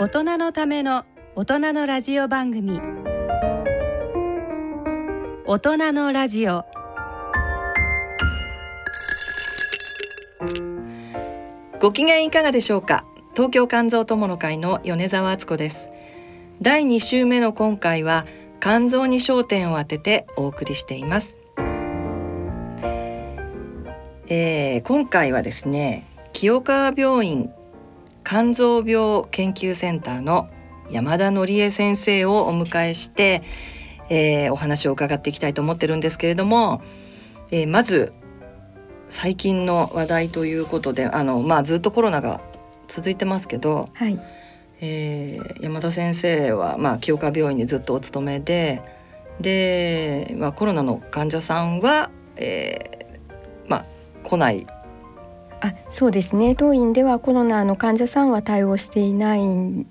大人のための大人のラジオ番組。大人のラジオ。ご機嫌いかがでしょうか？東京肝臓友の会の米澤敦子です。第2週目の今回は肝臓に焦点を当ててお送りしています。えー、今回はですね清川病院肝臓病研究センターの山田則恵先生をお迎えして、えー、お話を伺っていきたいと思ってるんですけれども、えー、まず最近の話題ということであの、まあ、ずっとコロナが続いてますけど、はい、えー、山田先生は、まあ、清川病院にずっとお勤めでで、まあ、コロナの患者さんは、えーまあ、来ない。あそうですね。当院ではコロナの患者さんは対応していない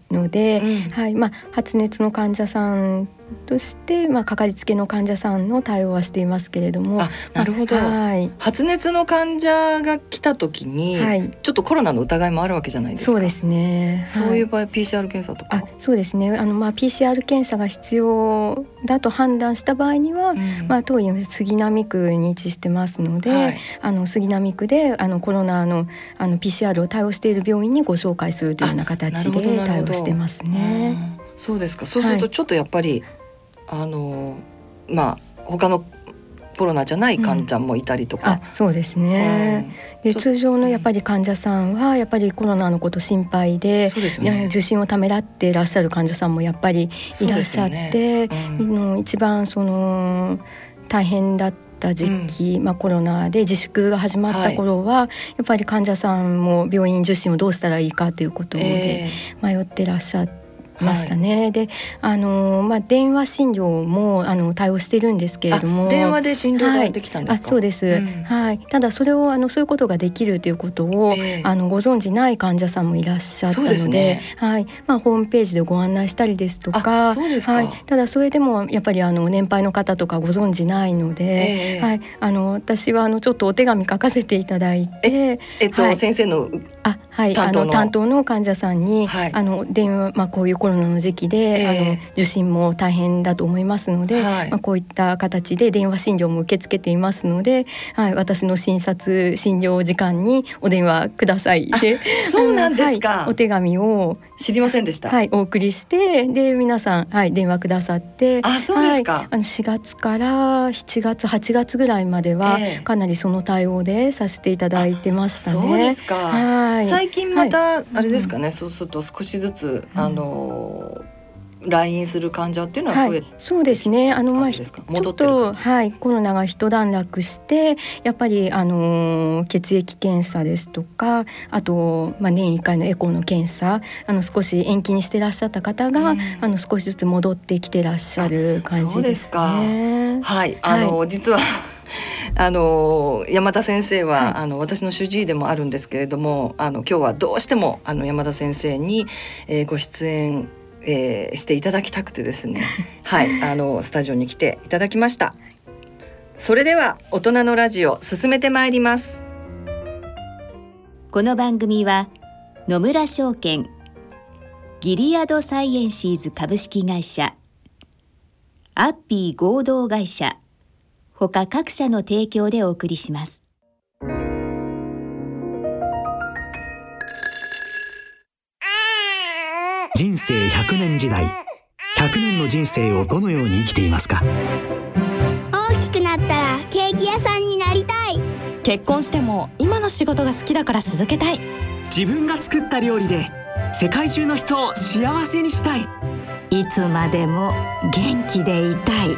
ので、うん、はい。まあ、発熱の患者さんとして、まあ、かかりつけの患者さんの対応はしていますけれども。なるほど、はい、発熱の患者が来た時に、はい、ちょっとコロナの疑いもあるわけじゃないですか。そうですね。そういう場合、はい、PCR 検査とか？そうですね。あの、まあ、PCR 検査が必要だと判断した場合には、うん、まあ、当院杉並区に位置してますので、はい、あの杉並区であのコロナのあの PCR を対応している病院にご紹介するというような形で対応してますね。そうですか。そうするとちょっとやっぱり、あのまあ他のコロナじゃない患者もいたりとか、うん、そうですね、で通常のやっぱり患者さんはやっぱりコロナのこと心配でね、受診をためらっていらっしゃる患者さんもやっぱりいらっしゃって、ね。うん、一番その大変だった時期、うん、まあ、コロナで自粛が始まった頃は、はい、やっぱり患者さんも病院受診をどうしたらいいかということで迷ってらっしゃって。ましたね。はい、で、あのまあ電話診療もあの対応してるんですけれども、電話で診療ができたんですか？はい、そうです、うん、はい。ただそれをあのそういうことができるということを、えー、あのご存知ない患者さんもいらっしゃったので、でね、はい。まあホームページでご案内したりですとか、はい。ただそれでもやっぱりあの年配の方とかご存知ないので、えー、はい。あの私はあのちょっとお手紙書かせていただいて、えっと、はい、先生のあはい。あの担当の。患者さんに、はい、あの電話まあこういうコロナの時期で、えー、あの受診も大変だと思いますので、はい、まあこういった形で電話診療も受け付けていますので、はい私の診察診療時間にお電話くださいで、そうなんですか、はい、お手紙を知りませんでした。はいお送りしてで皆さんはい電話くださって、あそうですか。はい、あの4月から7月8月ぐらいまでは、えー、かなりその対応でさせていただいてましたね。そうですか。はい。最近またあれですかね、はい、そうすると少しずつ、あの来院する患者っていうのは増え、はい、そうですね。あのまあちょっとはい。コロナが一段落してやっぱりあの血液検査ですとかあとまあ年一回のエコーの検査あの少し延期にしてらっしゃった方が、うん、あの少しずつ戻ってきてらっしゃる感じですね。はい、あの、はい、実はあの山田先生は、はい、あの私の主治医でもあるんですけれどもあの今日はどうしてもあの山田先生に、えー、ご出演、えー、していただきたくてですね。はい。あのスタジオに来ていただきました。それでは大人のラジオ進めてまいります。この番組は野村証券ギリアドサイエンシーズ株式会社アッピー合同会社他各社の提供でお送りします。人生100年時代。100年の人生をどのように生きていますか？大きくなったらケーキ屋さんになりたい。結婚しても今の仕事が好きだから続けたい。自分が作った料理で世界中の人を幸せにしたい。いつまでも元気でいたい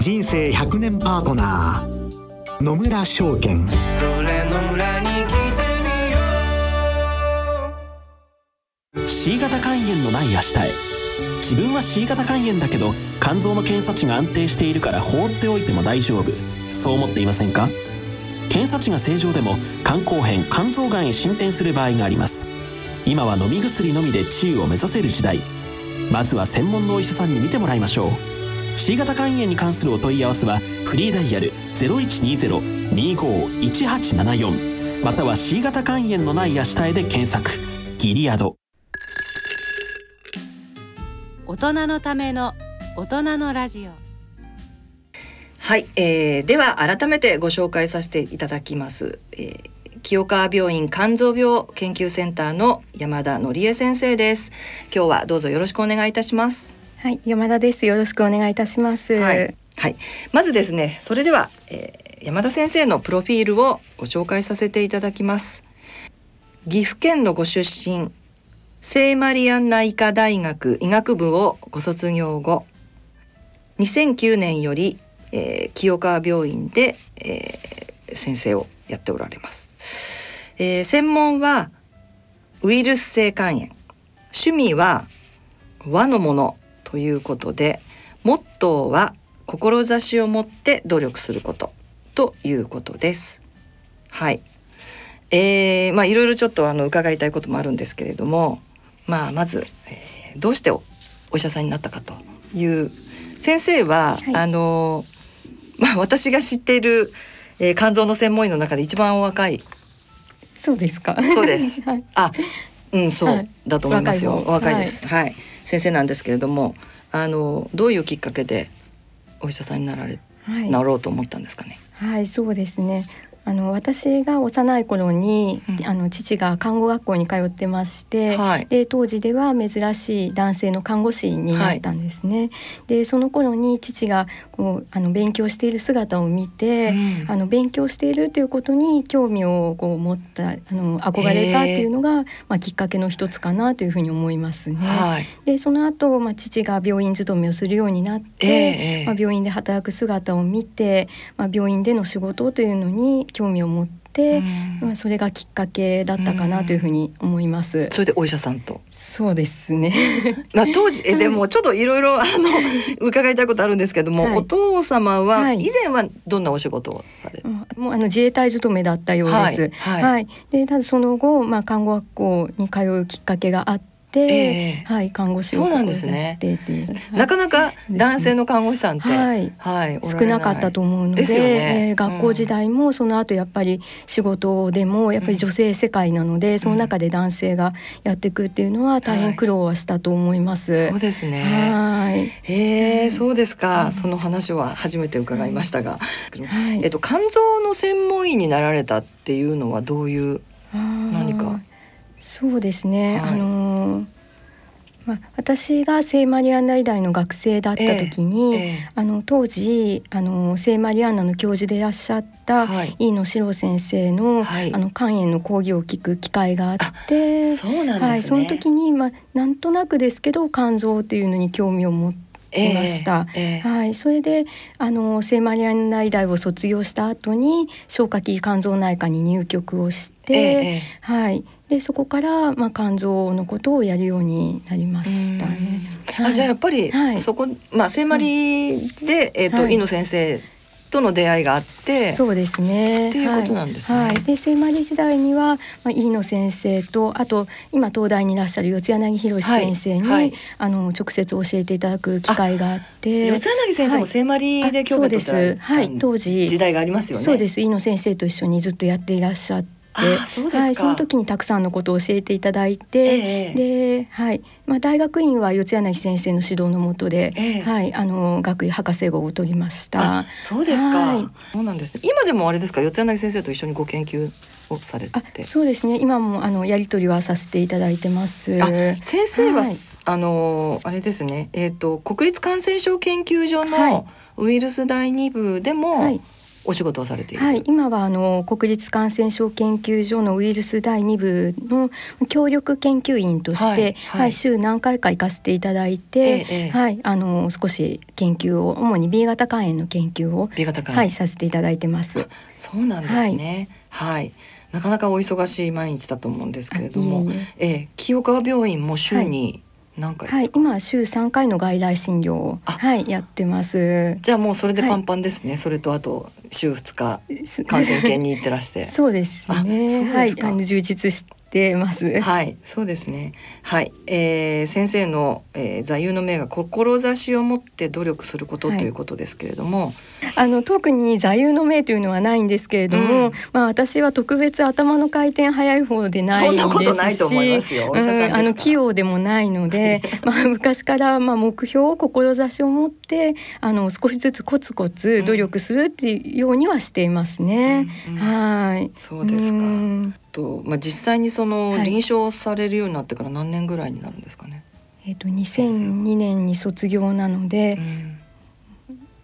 人生100年パートナー野村証券。それの裏に来てみよう C 型肝炎のない明日へ。自分は C 型肝炎だけど肝臓の検査値が安定しているから放っておいても大丈夫。そう思っていませんか？検査値が正常でも肝硬変肝臓がんへ進展する場合があります。今は飲み薬のみで治癒を目指せる時代。まずは専門のお医者さんに見てもらいましょう。C 型肝炎に関するお問い合わせはフリーダイヤル0120-25-1874または C 型肝炎のない明日へで検索ギリアド大人のための大人のラジオはい、えー、では改めてご紹介させていただきます、えー、清川病院肝臓病研究センターの山田則恵先生です。今日はどうぞよろしくお願いいたしますはい山田です。よろしくお願いいたします。はい、はい、まずですねそれでは、えー、山田先生のプロフィールをご紹介させていただきます。岐阜県のご出身聖マリアンナ医科大学医学部をご卒業後2009年より、えー、清川病院で、えー、先生をやっておられます。えー、専門はウイルス性肝炎。趣味は和のもの。ということでモットーは志を持って努力することということです。はい。えー、まあいろいろちょっとあの伺いたいこともあるんですけれども、まあまず、えー、どうしてお医者さんになったかという先生は、はい、あのまあ私が知っている、えー、肝臓の専門医の中で一番お若いそうですか。そうです。はい、あ、うんそう、はい、だと思いますよ。若いです、はい。はい。先生なんですけれども、あのどういうきっかけでお医者さんになられ、はい、なろうと思ったんですかね？はい、そうですね。あの私が幼い頃に、うん、あの父が看護学校に通ってまして、はい、で当時では珍しい男性の看護師になったんですね。はい、でその頃に父がこうあの勉強している姿を見て、うん、あの勉強しているということに興味をこう持ったあの憧れたっていうのが、まあ、きっかけの一つかなというふうに思いますね。はい、でその後、まあ父が病院勤めをするようになって、まあ、病院で働く姿を見て、まあ、病院での仕事というのに興味を持って、まあ、それがきっかけだったかなというふうに思います。それでお医者さんと？そうですね。まあ当時えでもちょっといろいろあの伺いたいことあるんですけども、はい、お父様は以前はどんなお仕事をされ、はい、もうあの自衛隊勤めだったようです。はい。はい、でただその後まあ看護学校に通うきっかけがあって。、えー、はい、看護師をそうなんですね、なかなか男性の看護師さんって、はい、はい、少なかったと思うので、ね。えー、学校時代もその後やっぱり仕事でもやっぱり女性世界なので、うん、その中で男性がやっていくっていうのは大変苦労はしたと思います。はい、そうですね。はい。へえ、そうですか、その話は初めて伺いましたが、はい、えっと肝臓の専門医になられたっていうのはどういう何か？そうですね、はい、あのまあ、私が聖マリアンナ医大の学生だった時に、えーえー、あの当時あの聖マリアンナの教授でいらっしゃった飯野史郎先生のはい、あの肝炎の講義を聞く機会があってそうなんね、はい、その時に、まあ、なんとなくですけど肝臓っていうのに興味を持って。しました、えーえー、はい、それであの聖マリアンナ医大を卒業した後に消化器肝臓内科に入局をして、えー、はい、でそこから、まあ、肝臓のことをやるようになりましたね。はい、あじゃあやっぱり、はい、そこ、まあ、聖マリで、えーと、はい、井野先生との出会いがあってそうですね。っていうことなんですね。はい、で聖マリ時代には、まあ、飯野先生とあと今東大にいらっしゃる四柳宏先生に、はい、あの直接教えていただく機会があって四柳先生も聖マリで教授を取ったはい、当時。時代がありますよね。そうです。飯野先生と一緒にずっとやっていらっしゃって。はい、その時にたくさんのことを教えていただいて、えー、で、はい。まあ、大学院は四柳先生の指導のもとで、えー、はい、あの学位博士号を取りました。そうですか、はい、そうなんですね。今でもあれですか？四柳先生と一緒にご研究をされて。そうですね。今もあのやり取りはさせていただいてます。先生は、はい、あのあれですね。えっ、ー、と国立感染症研究所のウイルス第二部でも、はいお仕事をされている、はい、今はあの国立感染症研究所のウイルス第2部の協力研究員として、はい、はい、週何回か行かせていただいて、ええ、はい、あの少し研究を主に B 型肝炎の研究を B 型肝はい、させていただいてます。そうなんですね。はい、はい。なかなかお忙しい毎日だと思うんですけれども、ええ清川病院も週に何回はい、今週三回の外来診療をはいやってます。じゃあもうそれでパンパンですね。はい、それとあと週二日感染研に行ってらして。そうですね。はい、あの充実してます。はい、そうですね。はい、えー、先生の、えー、座右の銘が志を持って努力することということですけれども、はい、あの特に座右の銘というのはないんですけれども、うん、まあ私は特別頭の回転早い方でないですし、そんなことないと思いますよ。うん、あの器用でもないので、まあ昔からまあ目標志を持ってあの少しずつコツコツ努力するっていうようにはしていますね。うん、はい。そうですか。と、まあ、実際にその臨床されるようになってから何年ぐらいになるんですかね？えっ、ー、と2002年に卒業なので、うん、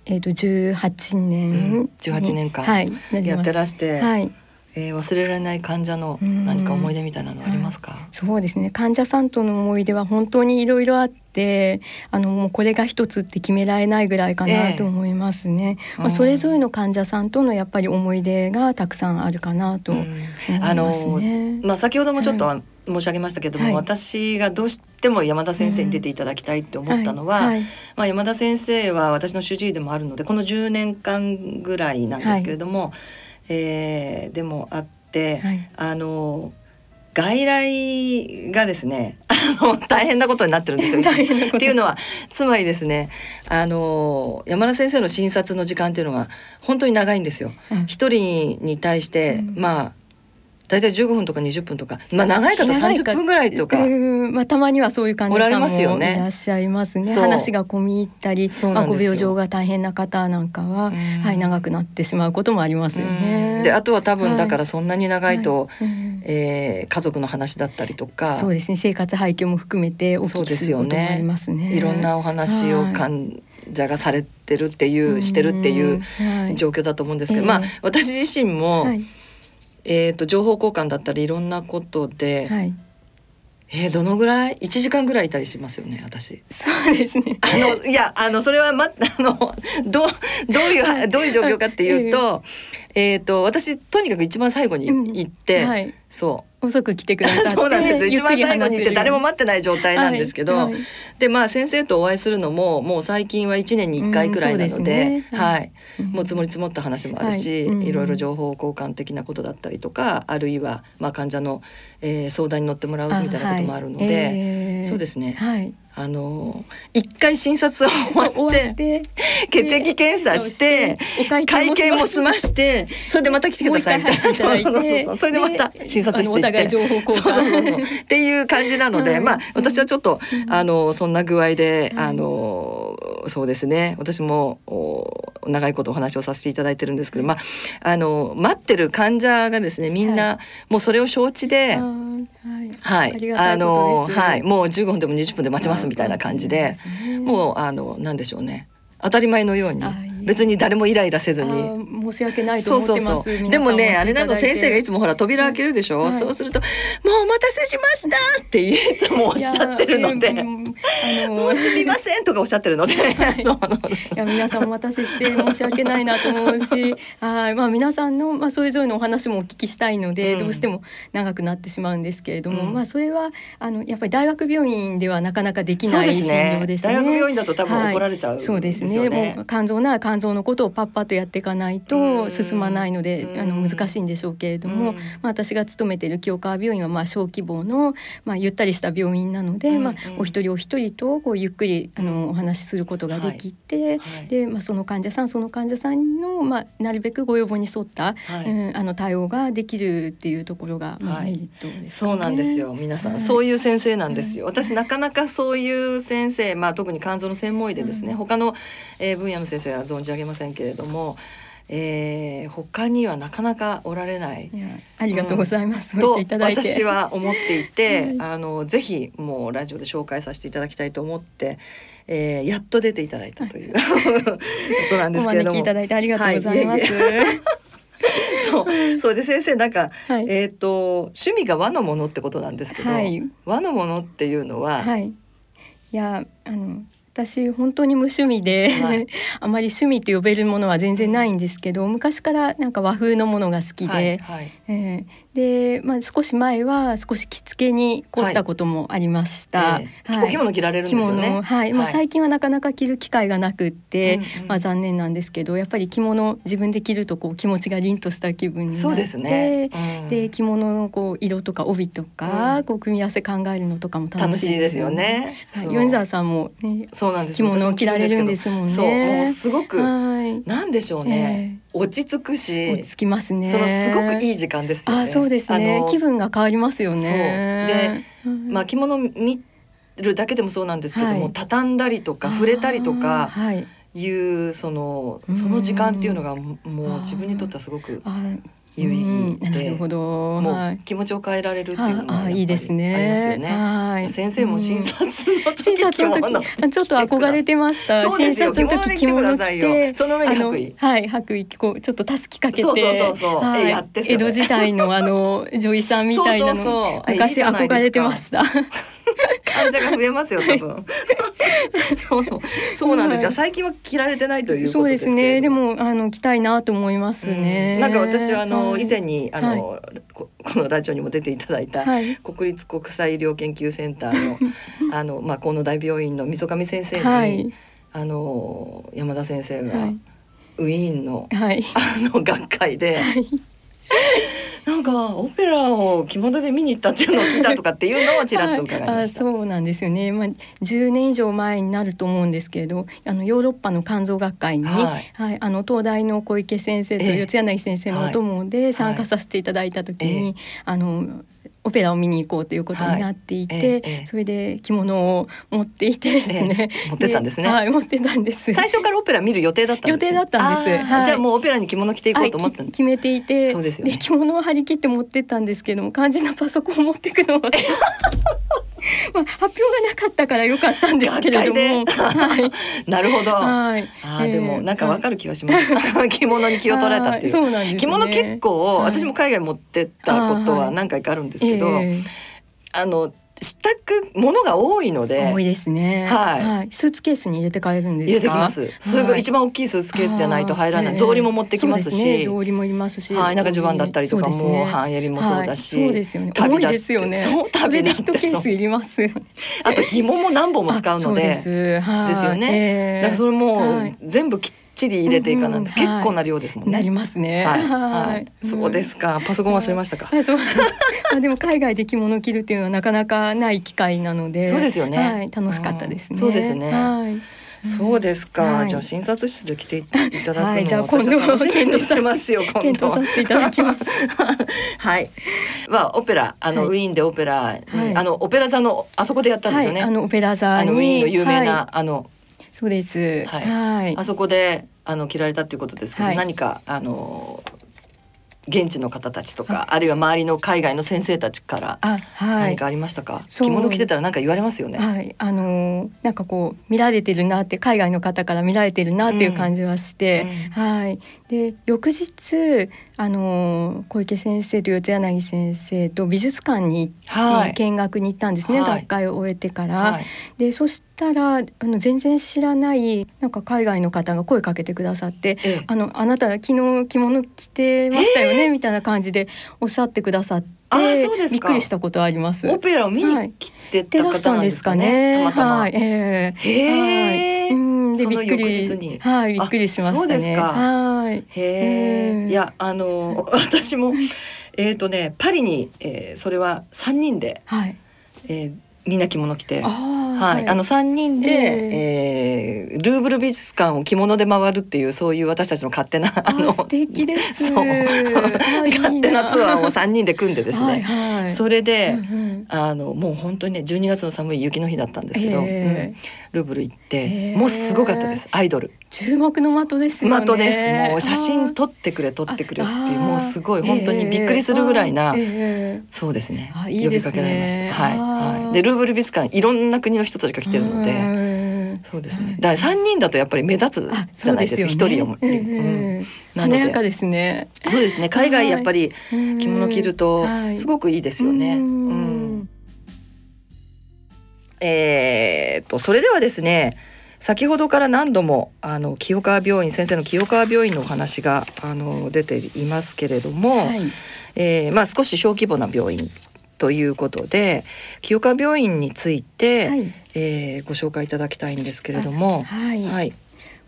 えっ、ー、と18年、うん、18年間やってらして、はい、えー、忘れられない患者の何か思い出みたいなのありますか、そうですね。患者さんとの思い出は本当にいろいろあってあのもうこれが一つって決められないぐらいかなと思いますね、えー、まあ、それぞれの患者さんとのやっぱり思い出がたくさんあるかなと思いますね、まあ、先ほどもちょっと、はい。申し上げましたけども、はい、私がどうしても山田先生に出ていただきたいって思ったのは、うんはい。はい、まあ、山田先生は私の主治医でもあるのでこの10年間ぐらいなんですけれども、えー、でもあって、はい、あの外来がですね あの大変なことになってるんですよ。っていうのはつまりですねあの山田先生の診察の時間っていうのが本当に長いんですよ。一、うん、人に対して、うん、まあ大体15分とか20分とか、まあ長い方30分ぐらいとか、まあたまにはそういう感じさんもいらっしゃいますね。話が込み入ったり、まあご病状が大変な方なんかは、はい長くなってしまうこともありますよね。であとは多分だからそんなに長いと、はい、えー、家族の話だったりとか、そうですね。生活背景も含めてお聞きすることもありますね。いろんなお話を患者がされてるっていう、してるっていう状況だと思うんですけど、まあ私自身も、はいえーと、情報交換だったりいろんなことで、はい、えー、どのぐらい？1時間ぐらいいたりしますよね私。そうですね。あの いやあのそれはま あのどどういうどういう状況かっていうと、えっ、ー、と私とにかく一番最後に行って、うんはい、そう。遅く来てくださってそうなんです。一番最後に行って誰も待ってない状態なんですけど、はい。はい、でまあ先生とお会いするのももう最近は1年に1回くらいなのでうんでね、はい、もう積もり積もった話もあるし、はい、いろいろ情報交換的なことだったりとかあるいはまあ患者の、えー、相談に乗ってもらうみたいなこともあるので、えー、そうですね、はいあの一回診察終わって血液検査して会計も済ましてそれでまた来てくださいみたいな。それでまた診察して。いってそうそうそう。っていう感じなので、まあ私はちょっとあのそんな具合であのそうですね。私も長いことお話をさせていただいてるんですけど、まああの待ってる患者がですねみんなもうそれを承知で。はい、あのはい。もう15分でも20分で待ちますみたいな感じで、もうあのなんでしょうね。当たり前のように。別に誰もイライラせずに。申し訳ないと思ってます。でもねあれなの先生がいつもほら扉開けるでしょ、はい、そうすると「もうお待たせしました」っていつもおっしゃってるので「もうすみません」とかおっしゃってるので、はい、いや皆さんお待たせして申し訳ないなと思うし はい。まあ皆さんのまあそれぞれのお話もお聞きしたいので、うん、どうしても長くなってしまうんですけれども、うん、まあそれはあのやっぱり大学病院ではなかなかできない診療ですね。大学病院だと多分怒られちゃう、ねはい、そうですね。もう肝臓なら肝臓のことをパッパとやっていかないと進まないのであの難しいんでしょうけれども、まあ、私が勤めている清川病院はまあ小規模の、まあ、ゆったりした病院なので、まあ、お一人お一人とこうゆっくりあのお話しすることができて、でまあ、その患者さんその患者さんの、まあ、なるべくご要望に沿った、うん、あの対応ができるっていうところが、まあ、メリットね、そうなんですよ皆さん、そういう先生なんですよ。私なかなかそういう先生、まあ、特に肝臓の専門医でですね、他の、えー、分野の先生は存じ上げませんけれども、えー、他にはなかなかおられない。いありがとうございます。うん、と私は思っていて、はい、あのぜひもうラジオで紹介させていただきたいと思って。えー、やっと出ていただいたという、はい、ことなんですけれども。いただいてありがとうございます。はい、そうそれで先生なんか、はい、えっ、ー、と趣味が和のものってことなんですけど、和のものっていうのは、いやあの私本当に無趣味で、はい、あまり趣味と呼べるものは全然ないんですけど昔からなんか和風のものが好きで、はいはい、えー、で、まあ、少し前は少し着付けに凝ったこともありました。お着物着られるんですよね。はい、まあ、最近はなかなか着る機会がなくって、まあ、残念なんですけどやっぱり着物自分で着るとこう気持ちが凛とした気分になってそうですね、うん、で着物のこう色とか帯とか、うん、こう組み合わせ考えるのとかも楽しいですよね。はい、米沢さんも、ね、そうなんです。着物を着られるんですもんね。もうすごく、はい、なんでしょうね、えー、落ち着くし落ち着きますね。そのすごくいい時間ですよね。あそうですね。気分が変わりますよね。で、まあ着物見るだけでもそうなんですけども、はい、畳んだりとか触れたりとか。い。うそのその時間っていうのがもう自分にとってはすごく有意義で、なるほど。もう気持ちを変えられるっていうのがいいですね。ありますよね。はい。先生も診察の時診察の時ちょっと憧れてました。診察の時着物着て、その上に白衣。はい、白衣こうちょっとたすきかけて、そうそうそうそう、やって江戸時代のあの女医さんみたいなの昔憧れてました。患者が増えますよ多分。そうそう。そうなんですよ、最近は着られてないというそうですね。でもあの着たいなと思いますね、なんか私はあの、以前にあの、このラジオにも出ていただいた、国立国際医療研究センターの あのまあ河野大病院の溝上先生に、あの山田先生が、ウィーンの、あの学会で、なんかオペラを着物で見に行ったっていうのを聞いたとかっていうのをちらっと伺いました。はい、そうなんですよね。まあ10年以上前になると思うんですけれど、あのヨーロッパの肝臓学会に、はい、はい、あの東大の小池先生と四柳先生のお供で参加させていただいた時に、はい、あのオペラを見に行こうということになっていて、はい。ええ、それで着物を持っていてですね、え、持ってたんですね。はい持ってたんです。最初からオペラ見る予定だった予定だったんです、はい、じゃあもうオペラに着物着ていこうと思った決めていてそうですよ、ね、着物を張り切って持ってったんですけども肝心なパソコンを持っていくのは。まあ、発表がなかったから良かったんですけれども、はい、なるほど、はい、あ、えー、でもなんかわかる気がします、着物に気を取られたっていう。そうなんです、ね、着物結構、私も海外持ってったことは何回かあるんですけど、えー、あの支度ものが多いので多いですね、はい、はい、スーツケースに入れて帰るんです入れてきます。すごい、一番大きいスーツケースじゃないと入らない、草履も持ってきますし、ね、草履もいますし。はい。なんか襦袢だったりとかも、ね、半襟もそうだし、そうですよね。旅ですよね。そう旅で一ケースいりますあと紐も何本も使うのでです。よね、だからそれも全部きっちり入れていかないと、結構な量ですもんね。なりますね。はい。そうですか。パソコン忘れましたか？そう。あでも海外で着物着るっていうのはなかなかない機会なので。そうですよね。はい。楽しかったですね。そうですね。はい。そうですか、はい、じゃあ診察室で来ていただくのは、はい、じゃあ今度楽しみにしてますよ今度させていただきます はいまあオペラあの、はい、ウィーンでオペラ、はい、あのオペラ座のあそこでやったんですよね、あのオペラ座にウィーンの有名な、あのそうです。はい。あそこであの着られたということですけど、はい、何かあの現地の方たちとか、あ。るいは周りの海外の先生たちから何かありましたか、はい、着物着てたら何か言われますよね？はい、あのー、なんかこう見られてるなって海外の方から見られてるなっていう感じはして、うんうん、はいで翌日あの小池先生と四柳先生と美術館に、はい、見学に行ったんですね、はい、学会を終えてから。はい、でそしたらあの全然知らないなんか海外の方が声かけてくださって「ええ、あのあなた昨日着物着てましたよね」みたいな感じでおっしゃってくださって。あそうですびっくりしたことあります。オペラを見に来てた方なんですかね。はい、たまたま。はい、えー、へえ。うん、でびっくりはい、びっくりしましたね。そうですか。はい。へえ。いやあの 私もえっ、ー、とねパリに、えー、それは三人で、はい、えー、みんな着物着て。あはい、あの三人で、えー、えー、ルーブル美術館を着物で回るっていうそういう私たちの勝手なあの素敵です。勝手なツアーを三人で組んでですね、はいはい、それで、うんうん、あのもう本当にね12月の寒い雪の日だったんですけど、えー、うん、ルーブル行って、えー、もうすごかったですアイドル。注目の的ですよね。的です。もう写真撮ってくれ撮ってくれっていうもうすごい本当にびっくりするぐらいな、えー、そうですね。呼びかけられました。はい、はい、でルーブル美術館いろんな国の人たちが来てるので、そうですね。だから三人だとやっぱり目立つじゃないですか。一、人より、うん、華やかですね。そうですね。海外やっぱり着物着るとすごくいいですよね。うん。えー、とそれではですね。先ほどから何度もあの清川病院先生の清川病院のお話があの出ていますけれども、はい、えー、まあ、少し小規模な病院ということで清川病院について、はい、えー、ご紹介いただきたいんですけれども。はい、はい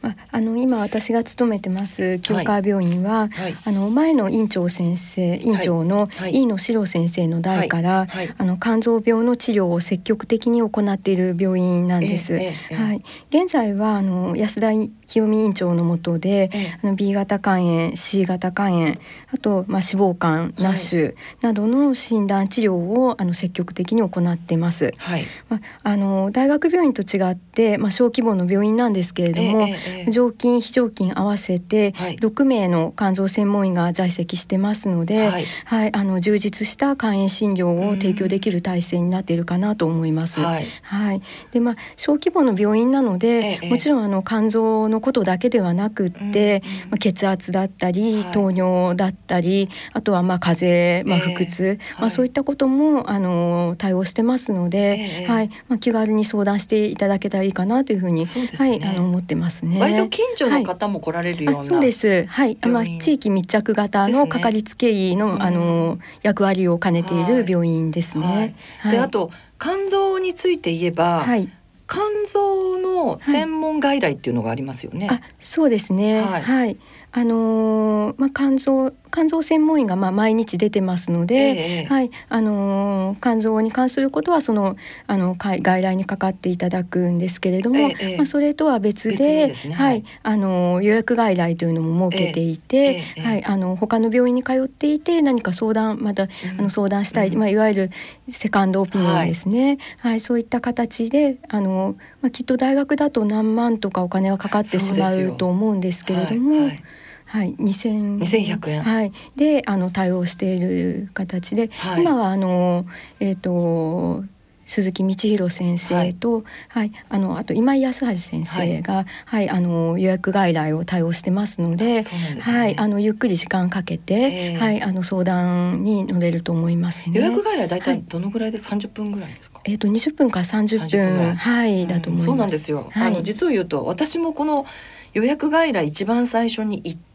まあ、あの今私が勤めてます清川病院は、はい。はい、あの前の院長先生院長の飯野史郎先生の代から、はい、あの肝臓病の治療を積極的に行っている病院なんです。はい、現在はあの安田清美院長の下で、あの B 型肝炎 C 型肝炎あと、まあ、脂肪肝ナッシュなどの診断治療をあの積極的に行っています。はい。まあ、あの大学病院と違って、まあ、小規模の病院なんですけれども、えー、常勤非常勤合わせて6名の肝臓専門医が在籍してますので、はい、はい、あの充実した肝炎診療を提供できる体制になっているかなと思います。はい、はい、でまあ小規模の病院なので、えー、もちろんあの肝臓ののことだけではなくって、うん、まあ、血圧だったり、はい、糖尿だったりあとはまあ風邪、まあ、腹痛、えー、まあ、そういったこともあの対応してますので、えー、はい。まあ、気軽に相談していただけたらいいかなというふうに、ね、はい、あの思ってますね。割と近所の方も来られるような、はい、そうです。はい。まあ、地域密着型のかかりつけ医の、ね、あの役割を兼ねている病院ですね。はい、であと肝臓について言えば、はい、肝臓の専門外来っていうのがありますよね。はい、あそうですね。はい、はい。あのー、まあ、肝臓肝臓専門医がまあ毎日出てますので、えー、はいあのー、肝臓に関することはそのあの外来にかかっていただくんですけれども、えー、まあ、それとは別で、ね、はい、あのー、予約外来というのも設けていて、はい、あの他の病院に通っていて何か相談また、あの相談したい、うん、まあ、いわゆるセカンドオピニオンですね、はい、はい、そういった形であの、まあ、きっと大学だと何万とかお金はかかってしまうと思うんですけれども。はいはい、2 1円、はい、であの対応している形で、はい、今はあの、えーと、鈴木道弘先生と、はい、はい、あのあと今井康晴先生が、はい、はい、あの予約外来を対応してますので、はい、あのゆっくり時間かけて、はい、あの相談に乗れると思います、ね、予約外来大体どのぐらいで三十分ぐらいですか？えっ、ー、と二十分から三十分はい、だと思います。そうなんですよ。あの実を言うと私もこの予約外来一番最初に行って、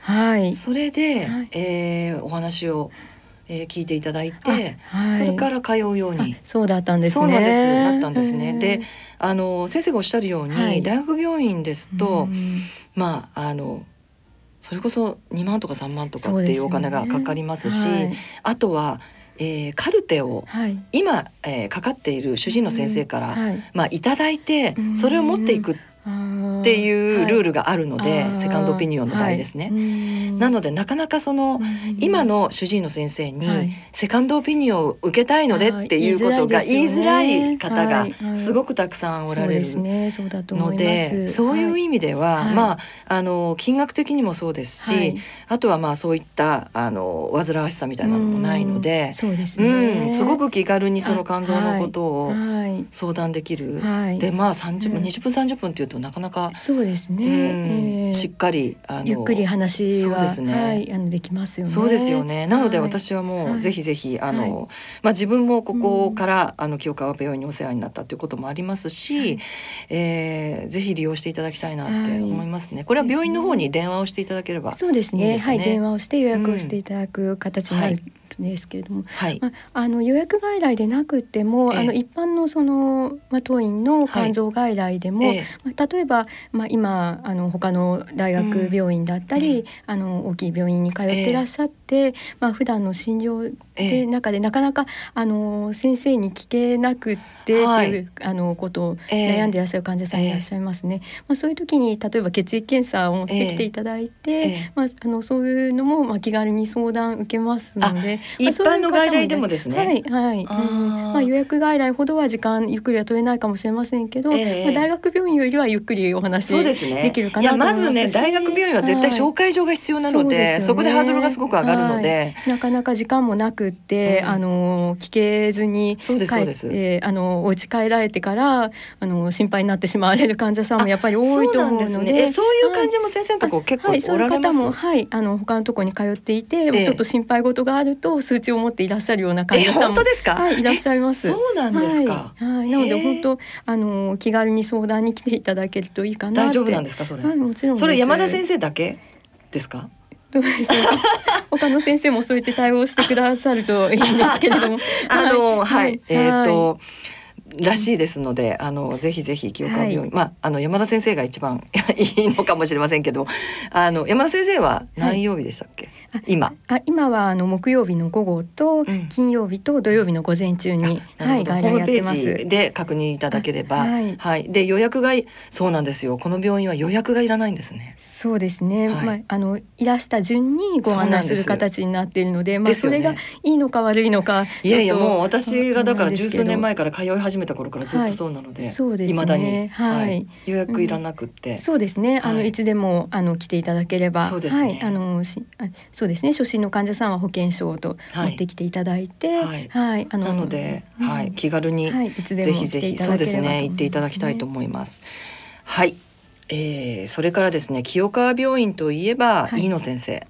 はい、それで、はい、えー、お話をえー、聞いていただいて、はい、それから通うようにそうだったんです、ね、そうなんです。なったんですね。であの先生がおっしゃるように、はい、大学病院ですとまああのそれこそ2万とか3万とかっていうお金がかかりますし、ねはい、あとはえー、カルテを、はい、今、えー、かかっている主治医の先生から、うん。はい、まあいただいてそれを持っていくっていうルールがあるので、はい、セカンドオピニオンの場合ですね。はい、なのでなかなかその今の主治医の先生にセカンドオピニオンを受けたいのでっていうことが言いづらい方がすごくたくさんおられるので、そういう意味では、まああの金額的にもそうですし、あとはまあそういったあの煩わしさみたいなのもないので、そうですね、すごく気軽にその肝臓のことを相談できる。でまあ30分、20分30分っていうとなかなかそうですね、えー、しっかりあのゆっくり話はそうですね、はい、あのできますよね。そうですよね。なので私はもう、ぜひぜひあの、はい、まあ自分もここから、あの清川病院にお世話になったということもありますし、はい、えー、ぜひ利用していただきたいなって思いますね。これは病院の方に電話をしていただければ、そうですね。はい、電話をして予約をしていただく形になるですけれども、はい、まあ、あの予約外来でなくても、あの一般のその、まあ、当院の肝臓外来でも、はい、まあ、例えば、まあ、今あの他の大学病院だったり、うん、あの大きい病院に通ってらっしゃって、えー、まあ普段の診療で中でなかなかあの先生に聞けなくってっていう、あのことを悩んでいらっしゃる患者さんいらっしゃいますね。まあ、そういう時に例えば血液検査を持ってきていただいて、まあ、あのそういうのも、まあ、気軽に相談受けますので、一般の外来でもですね。はいまあ予約外来ほどは時間ゆっくりは取れないかもしれませんけど、大学病院よりはゆっくりお話できるかなまずね大学病院は絶対紹介状が必要なので、はい。そこでハードルがすごく上がるので、はい、なかなか時間もなくって、うん、あの聞けずにそうですそうです。えー、あのお家帰られてからあの心配になってしまわれる患者さんもやっぱり多いと思うので、ね、そういう感じも先生のとこ結構おられます。はい、そういう方もはい。あの他のところに通っていて、えー、ちょっと心配事があると数値を持っていらっしゃるような患者さんも、はい、いらっしゃいます。そうなんですか。はい、はい、なので本当あの気軽に相談に来ていただけるといいかな大丈夫なんですかそれ、はい、もちろんそれ山田先生だけ？ですかどうでしょう。か 他の先生もそうやって対応してくださるといいんですけれども。あのはい、はい、えっ、ー、と、はい。らしいですので、あのぜひぜひ清川病院、はい、まああの山田先生が一番 いいのかもしれませんけど、あの山田先生は何曜日でしたっけ？はい今。あ今はあの木曜日の午後と金曜日と土曜日の午前中に、うん、はい外来やってます。で確認いただければ、はい、はい、で予約がそうなんですよ。この病院は予約がいらないんですね。そうですね。はい、まああのいらした順にご案内する形になっているので、まあそれがいいのか悪いのか、いやいやもう私がだから十数年前から通い始めた頃からずっとそうなので、はい、そうですね。だに、はい、予約いらなくて、うん、そうですね。あの、い、つでもあの来ていただければ、そうですね。はい、あのしあそうですね。初診の患者さんは保険証と持ってきていただいて、はい、はい、あのなので、うん、はい、気軽に、はい、ぜひぜひそうですね。行っていただきたいと思います。はい。えー、それからですね清川病院といえば、はい、飯野先生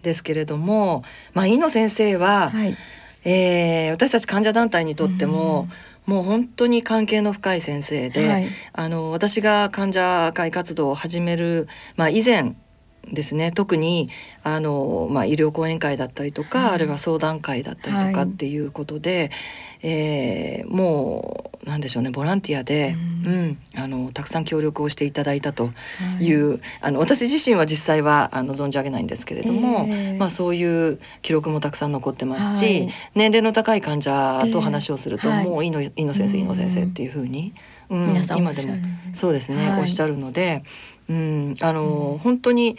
ですけれども、まあ飯野先生は、はい、えー、私たち患者団体にとっても、もう本当に関係の深い先生で、はい、あの私が患者会活動を始める、まあ、以前ですね。特にあの、まあ、医療講演会だったりとか、はい、あるいは相談会だったりとかっていうことで、はい、えー、もうなんでしょうねボランティアで、うん、うん、あのたくさん協力をしていただいたという、はい、あの私自身は実際はあの存じ上げないんですけれども、えー、まあ、そういう記録もたくさん残ってますし、年齢の高い患者と話をすると、えー、もういいのいいの先生いいの先生っていうふうに、うん、今でもそうですね、おっしゃるので。うん、あの、うん、本当に、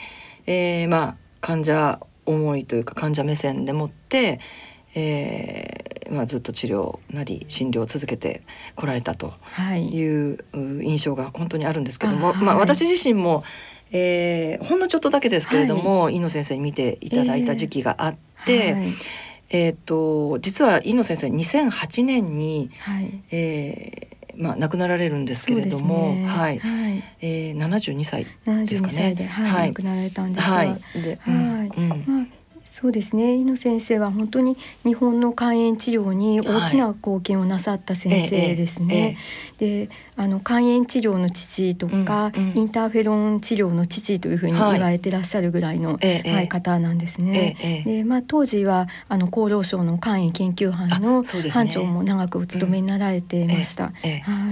えー、まあ患者思いというか患者目線でもって、えーまあ、ずっと治療なり診療を続けてこられたとい。う印象が本当にあるんですけども、はい、まあ、私自身も、えー、ほんのちょっとだけですけれども、はい、井野先生に見ていただいた時期があって。えーはい。えーと、実は井野先生2008年に、はい、えーまあ亡くなられるんですけれども、ね、はい、はい、えー、72歳ですかね。で、はい、はい、亡くなられたんですが、はい、で、はい、うん、まあそうですね。井野先生は本当に日本の肝炎治療に大きな貢献をなさった先生ですね。はいであの肝炎治療の父とか、うんうん、インターフェロン治療の父というふうに言われてらっしゃるぐらいの、はいはい、方なんですね。でまあ、当時はあの厚労省の肝炎研究班の班長も長くお務めになられていました。は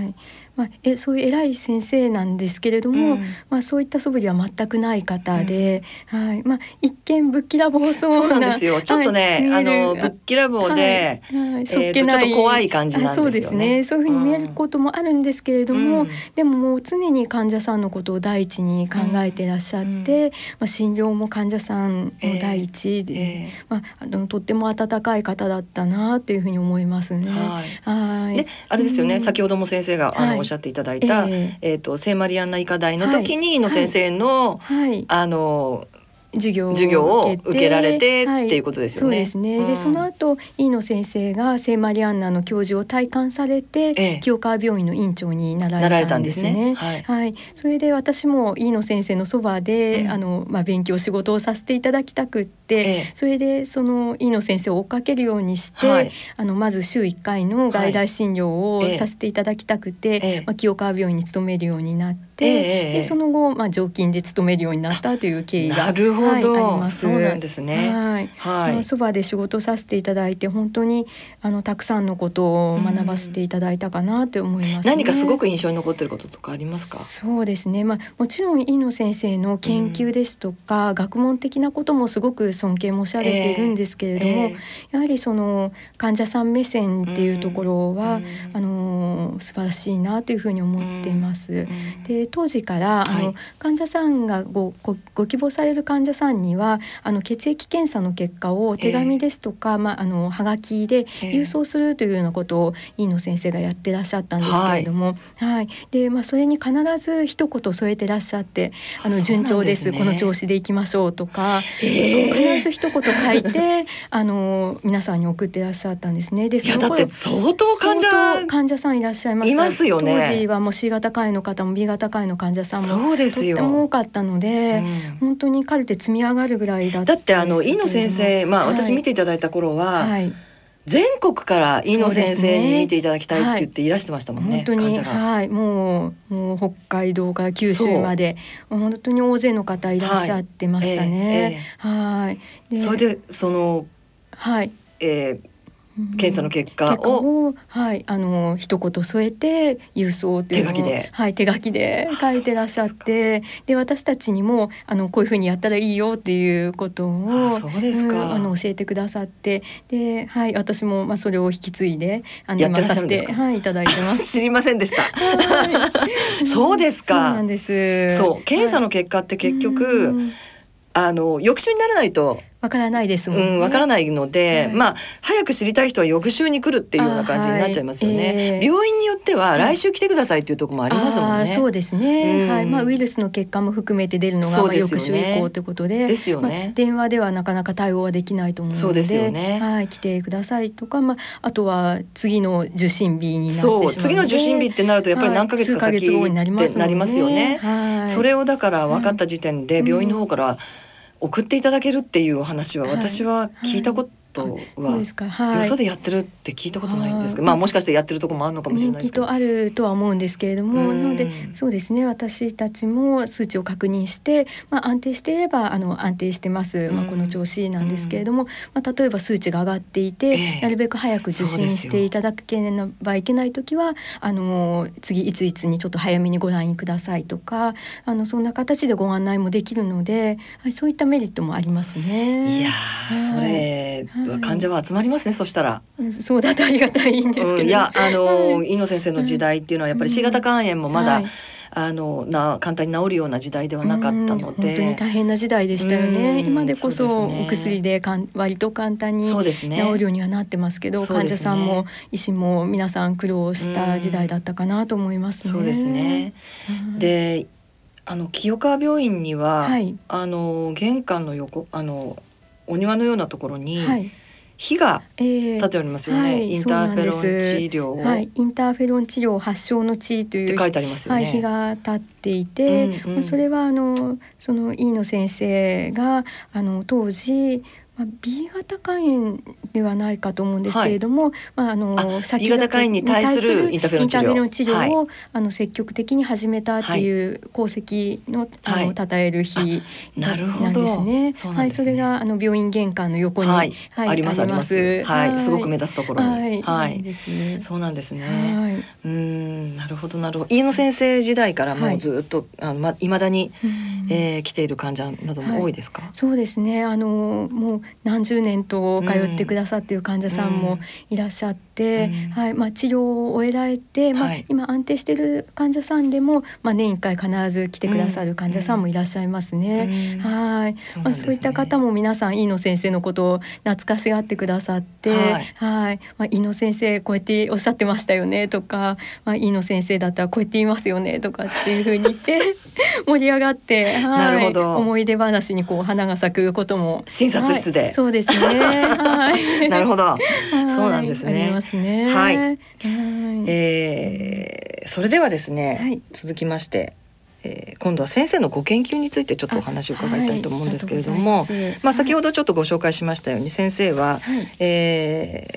いまあ、えそういう偉い先生なんですけれども、うん、まあ、そういった素振りは全くない方で、うん、はい。まあ、一見ぶっきらぼうそうなんですよ。ちょっとね、はい、あのぶっきらぼうで、はいはい、えー、ちょっと怖い感じなんですよね。そうですね。そういうふうに見えることもあるんですけれども、うん、でももう常に患者さんのことを第一に考えていらっしゃって、まあ、診療も患者さんの第一で、えー、まあ、あのとっても温かい方だったなというふうに思いますね。はい、はい。であれですよね、先ほども先生があの、おっしゃっていただいた、えー、えーと聖マリアンナ医科大の時にの先生の、はい、あの授業授業を受けられて、はい、っていうことですよね。そうですね。うん、でその後飯野先生が聖マリアンナの教授を体感されて、ええ、清川病院の院長になられたんですね。すね。はい、はい、それで私も飯野先生のそばで、うん、あのまあ勉強仕事をさせていただきたくって、ええ、それでその飯野先生を追っかけるようにして、はい、あのまず週1回の外来診療をさせていただきたくて、え、まあ清川病院に勤めるようになって、でその後まあ常勤で勤めるようになったという経緯がなるほど、はい、あります。そうなんですね。はい。はい。そばで仕事させていただいて本当にあのたくさんのことを学ばせていただいたかなと思います、ね、何かすごく印象に残ってることとかありますか？そうですね。まあもちろん飯野先生の研究ですとか、うん、学問的なこともすごく尊敬申し上げているんですけれども、えーえー、やはりその患者さん目線っていうところは、うん、あの素晴らしいなというふうに思っています。うん、で当時から、あの患者さんがごごご希望される患者さんにはあの血液検査の結果を手紙ですとか、えー、まあ、あのはがきで郵送するというようなことを飯野先生がやってらっしゃったんですけれども、はい、はい、でまあ、それに必ず一言添えてらっしゃって「あの順調です、ね、この調子でいきましょう」とか、えー、必ず一言書いて あの皆さんに送ってらっしゃったんですね。でそのだって相当患者患者さんいらっしゃいました。いますよね。当時はもう C 型肝炎の方も B 型肝炎の患者さんもとっても多かったので、うん、本当にカルテ積み上がるぐらいだった、ね、だってあの飯野先生、まあ、私見ていただいた頃は、はい。全国から飯野先生に見ていただきたいって言っていらしてましたもんね。ねはい、本当にはい。もうもう北海道から九州まで本当に大勢の方いらっしゃってましたね。はい。えー、それでそのはい。えー検査の結果をはいあの一言添えて郵送手書きで。はい手書きで書いてらっしゃってで私たちにもあのこういうふうにやったらいいよっていうことをそうですか、うん、あの教えてくださってではい私もまあそれを引き継いであの今させてはいいただいてます。知りませんでした。そうですか。そうなんです。そう検査の結果って結局、はい、あの翌週にならないとわからないですもん、ね、うん、わからないので、はい、まあ早く知りたい人は翌週に来るっていうような感じになっちゃいますよね。はいえー、病院によっては来週来てくださいっていうところもありますもんね。そうですね。うん、はい、まあウイルスの結果も含めて出るのが、まあ、翌週以降ということで、ですよね、まあ、電話ではなかなか対応はできないと思うので、そうですよね。はい、来てくださいとか、まああとは次の受診日になってそう、次の受診日ってなるとやっぱり何ヶ月か先ってなりますよね。はい、それをだから分かった時点で病院の方から、うん送っていただけるっていうお話は私は聞いたことトは、はい、よそでやってるって聞いたことないんですけど、まあもしかしてやってるとこもあるのかもしれないですけど。きっとあるとは思うんですけれども、なのでそうですね。私たちも数値を確認して、まあ安定していればあの安定してます、まあこの調子なんですけれども、まあ例えば数値が上がっていて、えー、なるべく早く受診していただければいけない時はあの次いついつにちょっと早めにご覧くださいとか、あのそんな形でご案内もできるので、はい、そういったメリットもありますね。いや、それ。患者は集まりますね、そしたら。そうだとありがたいんですけど、うん、いやあの、はい、井野先生の時代っていうのはやっぱり C 型肝炎もまだ、はい、あのな簡単に治るような時代ではなかったので、本当に大変な時代でしたよね。今でこそお薬でかん割と簡単に治るようにはなってますけど、ね、患者さんも医師も皆さん苦労した時代だったかなと思います、ね、そうですね。で、あの清川病院には、はい、あの玄関の横あのお庭のようなところに、はい。火が立ておりますよね、えーはい、インターフェロン治療はい、インターフェロン治療発祥の地という書いてありますよね、はい、日が立っていて、うんうん、まあ、それはあのその飯野先生があの当時まあ、B 型肝炎ではないかと思うんですけれども、はい、まああの先 B 型肝炎に対するインターフェロン治療を、はい、あの積極的に始めたっていう功績の、はい、あの称える日ななんですね。そはい、それがあの病院玄関の横に、はいありますあります。はい、すごく目立つところに。はい、ね。そうなんですね。はい、うんなるほどなるほど。飯野先生時代からもうずっと、あのま未だに、うえー、来ている患者なども多いですか？そうですね。あのもう何十年と通ってくださっている患者さんもいらっしゃって、うん、はいまあ、治療を終えられて、まあ、今安定している患者さんでも、まあ、年1回必ず来てくださる患者さんもいらっしゃいますね。うん、はい。そう、ね、まあ、そういった方も皆さん飯野先生のことを懐かしがってくださって、はい。はい。まあ、飯野先生こうやっておっしゃってましたよねとか、まあ、飯野先生だったらこうやって言いますよねとかっていうふうに言って 盛り上がって、はい、思い出話にこう花が咲くことも診察室で、はい、そうですね。はい。なるほど。そうなんですね。ねはい。はい、えー、それではですね、はい、続きまして。えー、今度は先生のご研究についてちょっとお話を伺いたいと思うんですけれども、はい、まあ先ほどちょっとご紹介しましたように先生は、はい、え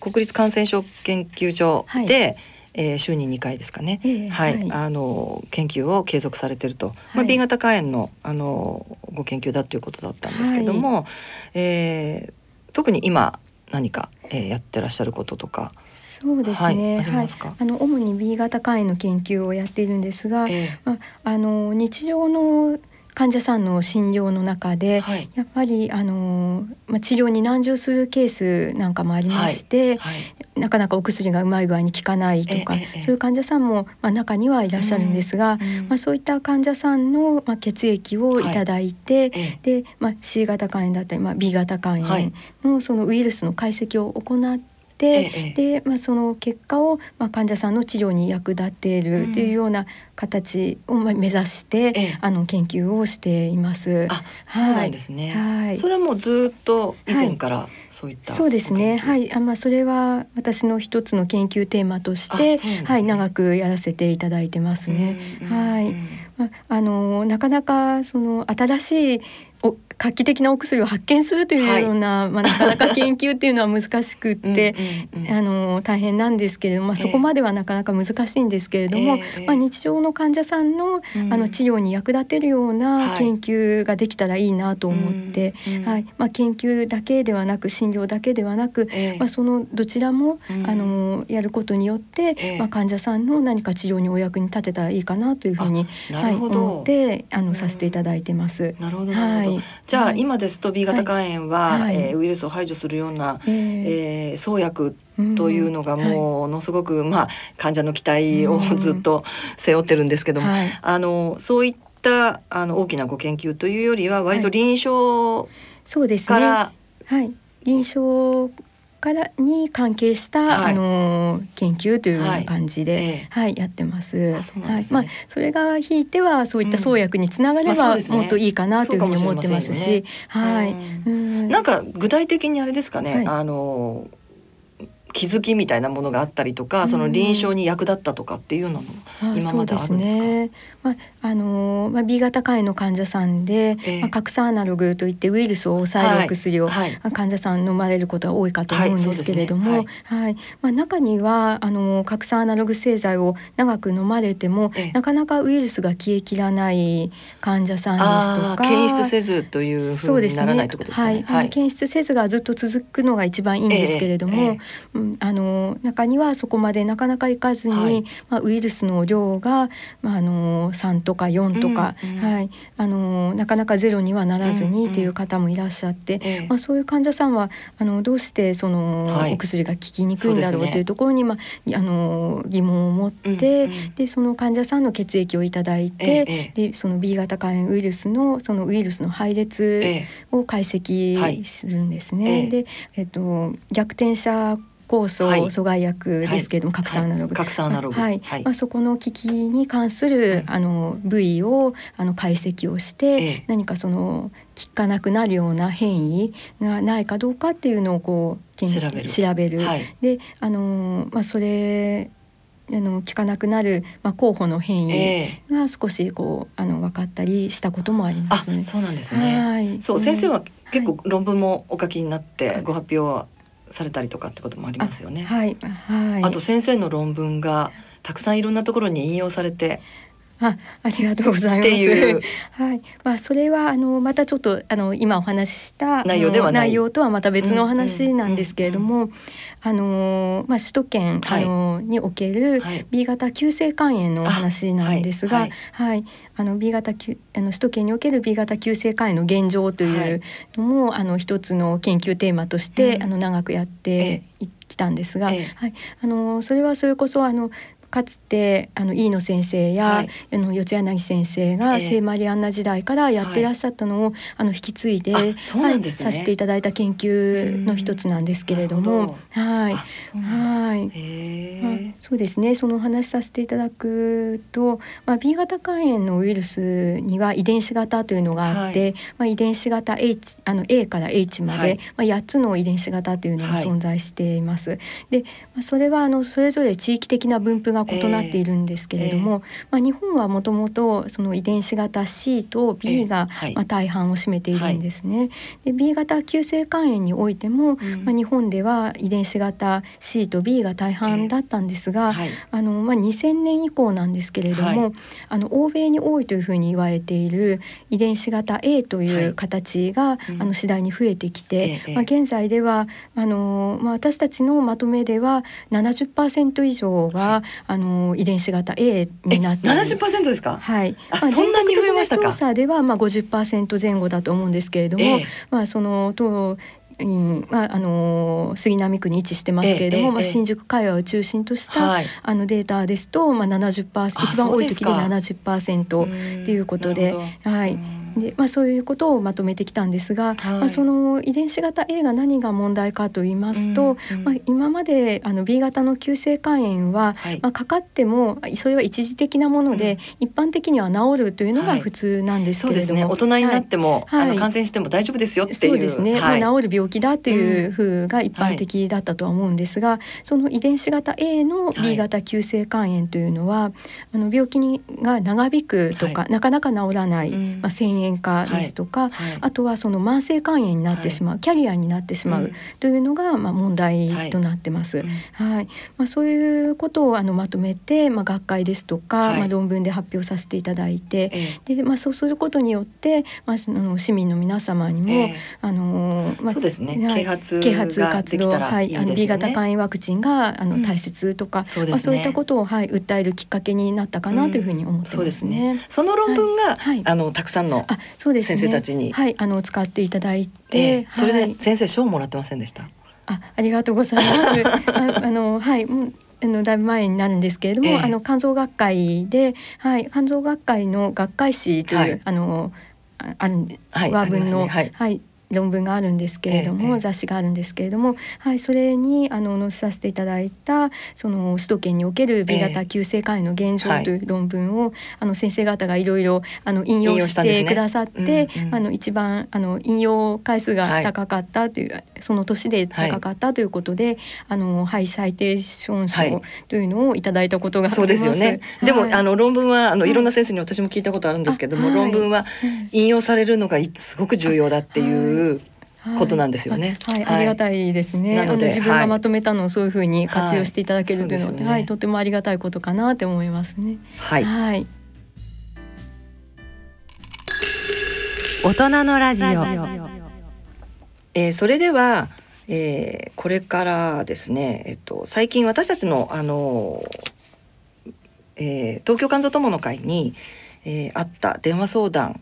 ー、国立感染症研究所で、はいえー、週に2回ですかね、えー、はい、はい、あの研究を継続されてると、はい、まあ、B 型肝炎のあのご研究だということだったんですけども、はい、えー、特に今何か、えー、やってらっしゃることとか。そうですね。はい、はい、あの主に B 型肝炎の研究をやっているんですが、えー、まああの日常の患者さんの診療の中で、はい、やっぱりあの、まあ、治療に難渋するケースなんかもありまして、はい。はい、なかなかお薬がうまい具合に効かないとか、そういう患者さんも、まあ、中にはいらっしゃるんですが、まあ、そういった患者さんの、まあ、血液をい。ただいて、で、まあ、C 型肝炎だったり、まあ、B 型肝炎のそのウイルスの解析を行って、ええ、で、まあ、その結果を、まあ、患者さんの治療に役立っているというような形を目指して、え、あの研究をしています。あ、そうなんですね。はい、それはもうずっと以前からそういった、はい、そうですね。はい、あまあそれは私の一つの研究テーマとして、ね、はい長くやらせていただいてますね。はい。まあ、あのなかなかその新しいお画期的なお薬を発見するというような、はい、まあ、なかなか研究っていうのは難しくって あの大変なんですけれども、まあ、そこまではなかなか難しいんですけれども、えー、まあ、日常の患者さんの,、あの治療に役立てるような研究ができたらいいなと思って、はい。まあ、研究だけではなく診療だけではなく、えー、まあ、そのどちらも、あのやることによって、えー、まあ、患者さんの何か治療にお役に立てたらいいかなというふうに、はい、思ってあのさせていただいてます。なるほど、はい、じゃあ、今ですと B 型肝炎は、はい、えー、ウイルスを排除するような、えー、えー、創薬というのがものすごく、まあ患者の期待を ずっと背負ってるんですけども、あのそういったあの大きなご研究というよりは割と臨床から、はい、臨床からに関係した、はい、あの研究というような感じで、はい、はい、やってます。はい、まあそれがひいてはそういった創薬につながれば、うんまあね、もっといいかなというふうに思ってますし、はい。うん、なんか具体的にあれですかね、あの気づきみたいなものがあったりとか、その臨床に役立ったとかっていうのも今まであるんですか？ね、まああのまあ B 型肝炎の患者さんで、えー、まあ核酸アナログといってウイルスを抑えるお薬を、はい、患者さん飲まれることは多いかと思うんですけれども、はい、ね。はい、まあ中にはあの核酸アナログ製剤を長く飲まれても、えー、なかなかウイルスが消えきらない患者さんですとか、検出せずというふうにならないということですかね。ねはい、検出せずがずっと続くのが一番いいんですけれども、えーえー、あの中にはそこまでなかなかいかずに、まあウイルスの量がまああの3とか4とか、うんうん、はい、あのなかなかゼロにはならずにっていう方もいらっしゃって、うんうん、まあ、そういう患者さんはあのどうしてその、はい、お薬が効きにくいんだろうというところに、まあ、あの疑問を持って、うんうん、でその患者さんの血液をいただいて、ええ、でその B 型肝炎ウイルスのそのウイルスの配列を解析するんですね。え、で、えっと、逆転者酵素阻害薬ですけれども、拡散アナログ、拡散アナログ、はい、まあそこの機器に関する、あの部位をあの解析をして、何かその効かなくなるような変異がないかどうかっていうのをこう調べる。調べる。で、あのまあそれあの効かなくなる、まあ、候補の変異が少しこうあの分かったりしたこともありますね。そうなんですね。はい、そう、先生は結構論文もお書きになってご発表はされたりとかってこともありますよね。はい、はい。あと先生の論文がたくさんいろんなところに引用されて。あ、ありがとうございます。はい、まあそれはあのまたちょっとあの今お話しした内容では内容とはまた別の話なんですけれども、あのまあ首都圏、はい、あのにおける B 型急性肝炎の話なんですが、はい、はい、あの B 型あの首都圏における B 型急性肝炎の現状というのも、はい、あの一つの研究テーマとして、うん、あの長くやってきたんですが、はい、あのそれはそれこそあのかつてあの飯野先生や、はい、あの四谷柳先生が聖マリアンナ時代からやってらっしゃったのを、あの引き継いで、はいさせていただいた研究の一つなんですけれども、はい。はい、そうですね。そのお話しさせていただくと、まあ、B 型肝炎のウイルスには遺伝子型というのがあって、まあ、遺伝子型 H あの A から H まで、まあ、8つの遺伝子型というのが存在しています。で、まあ、それはあのそれぞれ地域的な分布がが異なっているんですけれども、えー、まあ、日本はもともとその遺伝子型 C と B が、まあ、大半を占めているんですね。はい、で B 型急性肝炎においても、うん、まあ、日本では遺伝子型 C と B が大半だったんですが、えーはい、あのまあ、2000年以降なんですけれども、はい、あの欧米に多いというふうに言われている遺伝子型 A という形が、あの次第に増えてきて、まあ、現在ではあの、まあ、私たちのまとめでは70%以上が、あの遺伝子型 A になって七十パーセントですか？はい。まあ、そんなに増えましたか？調査ではまあ五十パーセント前後だと思うんですけれども、えー、まあそのとに、まあ、あの杉並区に位置してますけれども、ええまあ、新宿界隈を中心とした、はい、あのデータですと、まあ、70%一番多い時で70%っていうことで。はい、で、まあ、そういうことをまとめてきたんですが、はい、まあ、その遺伝子型 A が何が問題かと言いますと、うんうん、まあ、今まであの B 型の急性肝炎は、はい、まあ、かかってもそれは一時的なもので、うん、一般的には治るというのが普通なんですけれども、はいね、大人になっても、あの感染しても大丈夫ですよっていう。そうですね、まあ、治る病気だというふうが一般的だったとは思うんですが、その遺伝子型 A の B 型急性肝炎というのは、あの病気にが長引くとか、なかなか治らない、まあ、遷炎化ですとか、はい。はい、あとはその慢性肝炎になってしまう、キャリアになってしまうというのがまあ問題となってます。はい、まあそういうことをあのまとめてまあ学会ですとか、まあ論文で発表させていただいて、でまあそうすることによってまああの市民の皆様にも、あのまあそうですね、啓発啓発活動はいあの B 型肝炎ワクチンがあの大切とか、そうまあそういったことをはい訴えるきっかけになったかなというふうに思ってますね。その論文が、あのたくさんの先生たちに、はいあの使っていただいて、それで先生賞もらってませんでした？あありがとうございます。ああのはいあのだいぶ前になるんですけれども、えー、あの肝臓学会で、はい、肝臓学会の学会誌という、はい、あのある、はい、和文の、ね、はい、はい、論文があるんですけれども、ええ、雑誌があるんですけれども、はい、それにあの載せさせていただいたその首都圏における B 型急性肝炎の現状という論文を、え、あの先生方がいろいろあの引用してくださって、ね。うんうん、あの一番あの引用回数が高かったという、はい、その年で高かったということで、はい、あのハイサイテーション賞というのをいただいたことがあります。そうですよね。でもあの論文はあのいろんな先生に私も聞いたことあるんですけども、論文は引用されるのがすごく重要だっていう。ことなんですよね。はい、はい、ありがたいですね。なので自分がまとめたのをそういうふうに活用していただけるというので、はい、とてもありがたいことかなって思いますね。はい。はい。大人のラジオ。えー、それでは、えー、これからですね、えっと最近私たちのあの、えー、東京肝臓友の会に、えー、あった電話相談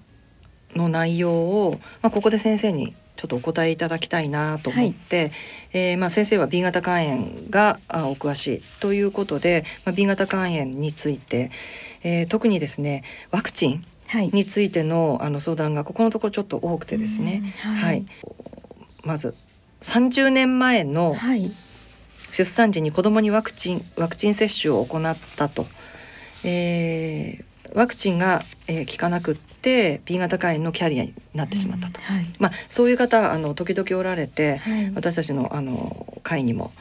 の内容を、まあ、ここで先生にちょっとお答えいただきたいなと思って、はい、えー、まあ、先生は B 型肝炎がお詳しいということで、まあ、B 型肝炎について、えー、特にですねワクチンについての,、あの相談がここのところちょっと多くてですね、はい、はい、まず30年前の出産時に子どもにワクチンワクチン接種を行ったと、えー、ワクチンが、えー、効かなくって B 型肝炎のキャリアになってしまったと、うんはい、まあ、そういう方あの時々おられて、はい、私たちのあの会にも、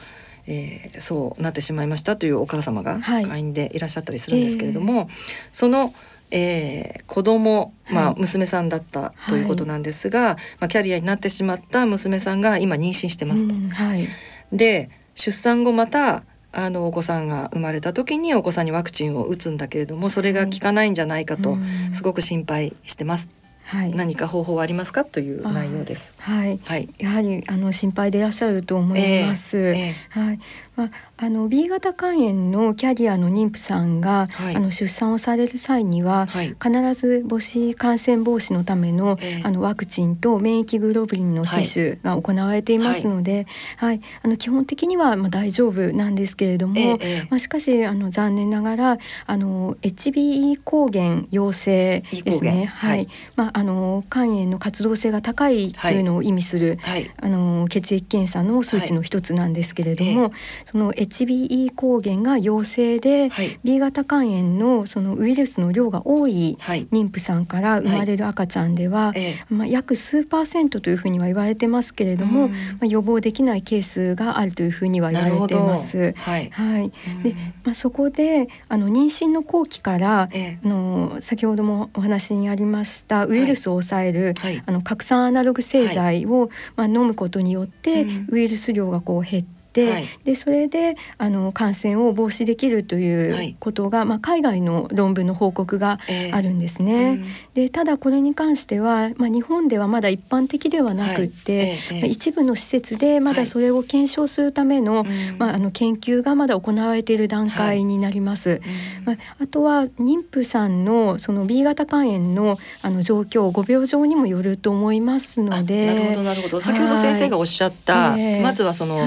えー、そうなってしまいましたというお母様が会員でいらっしゃったりするんですけれども、はいえー、そのえー、子供、まあ、娘さんだったということなんですが、はい、まあ、キャリアになってしまった娘さんが今妊娠してますと。うんはい、で出産後またあのお子さんが生まれた時にお子さんにワクチンを打つんだけれどもそれが効かないんじゃないかとすごく心配してます。はい、何か方法はありますか？という内容です。はい、はい、やはりあの心配でいらっしゃると思います。えーえー、はい、まああの B 型肝炎のキャリアの妊婦さんが、はい、あの出産をされる際には、はい、必ず母子感染防止のためのえー、あのワクチンと免疫グロブリンの接種が行われていますので、はい、はい、あの基本的にはまあ大丈夫なんですけれども、えー、まあしかしあの残念ながらあの HBE 抗原陽性ですね。はい、まああの肝炎の活動性が高いというのを意味する、あの血液検査の数値の一つなんですけれども、えー、その HBE 抗原が陽性で、はい、B 型肝炎のそのウイルスの量が多い妊婦さんから生まれる赤ちゃんでは、はい、まあ、約数パーセントというふうには言われてますけれども、まあ、予防できないケースがあるというふうには言われています。はい、はい、で、まあ、そこであの妊娠の後期から、えあの先ほどもお話にありましたウイルスを抑える、あの拡散アナログ製剤を、まあ、飲むことによって、ウイルス量がこう減ってて、はい、でそれであの感染を防止できるということが、はい、まあ、海外の論文の報告があるんですね。えーうん、でただこれに関しては、まあ、日本ではまだ一般的ではなくって、はい。えー、まあ、一部の施設でまだそれを検証するための,、まあ、あの研究がまだ行われている段階になります。まあ、あとは妊婦さんのその B 型肝炎のあの状況ご病状にもよると思いますので。なるほどなるほど。先ほど先生がおっしゃった、えー、まずはその、